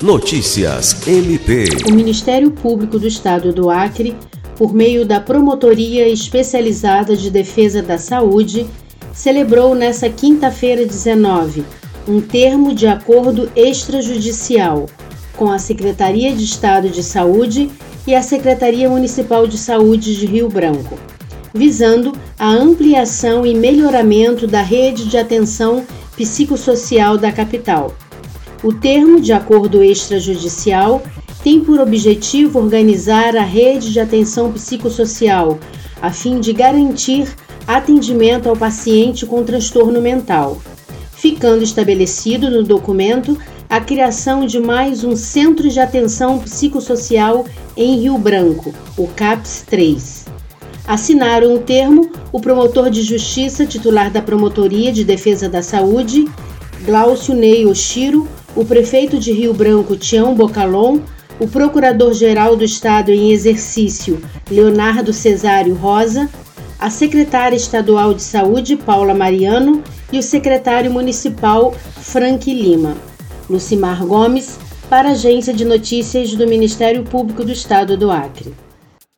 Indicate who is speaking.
Speaker 1: Notícias MP.
Speaker 2: O Ministério Público do Estado do Acre, por meio da Promotoria Especializada de Defesa da Saúde, celebrou nesta quinta-feira 19 um termo de acordo extrajudicial com a Secretaria de Estado de Saúde e a Secretaria Municipal de Saúde de Rio Branco, visando a ampliação e melhoramento da rede de atenção psicossocial da capital. O termo de acordo extrajudicial tem por objetivo organizar a rede de atenção psicossocial, a fim de garantir atendimento ao paciente com transtorno mental, ficando estabelecido no documento a criação de mais um Centro de Atenção Psicossocial em Rio Branco, o CAPS 3. Assinaram o termo o promotor de justiça titular da Promotoria de Defesa da Saúde, Glaucio Ney Oshiro, o prefeito de Rio Branco, Tião Bocalon, o procurador-geral do Estado em exercício, Leonardo Cesário Rosa, a secretária estadual de Saúde, Paula Mariano, e o secretário municipal, Frank Lima. Lucimar Gomes, para a Agência de Notícias do Ministério Público do Estado do Acre.